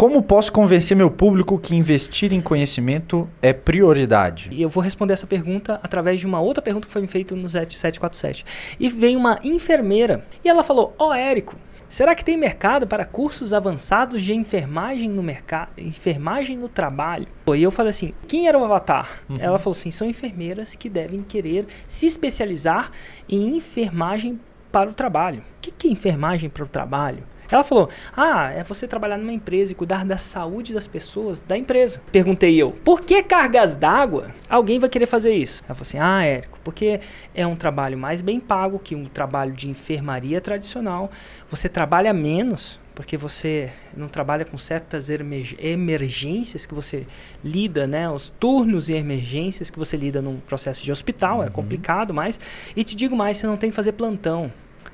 Como posso convencer meu público que investir em conhecimento é prioridade? E eu vou responder essa pergunta através de uma outra pergunta que foi me feita no 747. E veio uma enfermeira e ela falou: Ó, oh, Érico, Será que tem mercado para cursos avançados de enfermagem no mercado, enfermagem no trabalho? E eu falei assim: quem era o avatar? Uhum. Ela falou assim: são enfermeiras que devem querer se especializar em enfermagem para o trabalho. O que, que é enfermagem para o trabalho? Ela falou: Ah, é você trabalhar numa empresa e cuidar da saúde das pessoas da empresa. Perguntei eu: Por que cargas d'água? Alguém vai querer fazer isso? Ela falou assim: Ah, Érico, porque é um trabalho mais bem pago que um trabalho de enfermaria tradicional. Você trabalha menos porque você não trabalha com certas emergências que você lida, né? Os turnos e emergências que você lida num processo de hospital, é uhum. é complicado, mas e te digo mais, você não tem que fazer plantão.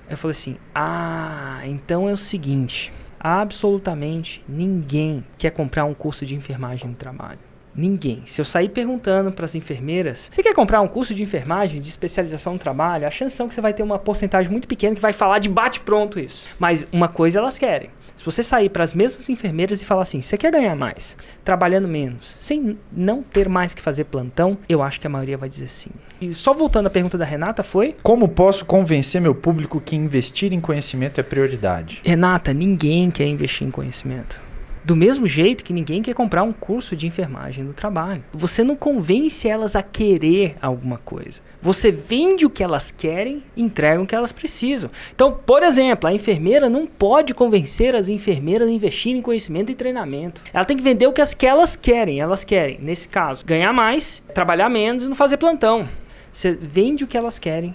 Eu falei assim: "Ah, então é o seguinte, absolutamente ninguém quer comprar um curso de enfermagem no trabalho. Ninguém. Se eu sair perguntando para as enfermeiras, você quer comprar um curso de enfermagem, de especialização no trabalho? A chance são que você vai ter uma porcentagem muito pequena que vai falar de bate pronto isso. Mas uma coisa elas querem. Se você sair para as mesmas enfermeiras e falar assim, você quer ganhar mais, trabalhando menos, sem não ter mais que fazer plantão, eu acho que a maioria vai dizer sim. E só voltando à pergunta da Renata, foi? Como posso convencer meu público que investir em conhecimento é prioridade? Renata, ninguém quer investir em conhecimento. Do mesmo jeito que ninguém quer comprar um curso de enfermagem no trabalho. Você não convence elas a querer alguma coisa. Você vende o que elas querem, entrega o que elas precisam. Então, por exemplo, a enfermeira não pode convencer as enfermeiras a investirem em conhecimento e treinamento. Ela tem que vender o que, as, que elas querem. Elas querem, nesse caso, ganhar mais, trabalhar menos e não fazer plantão. Você vende o que elas querem,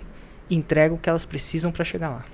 entrega o que elas precisam para chegar lá.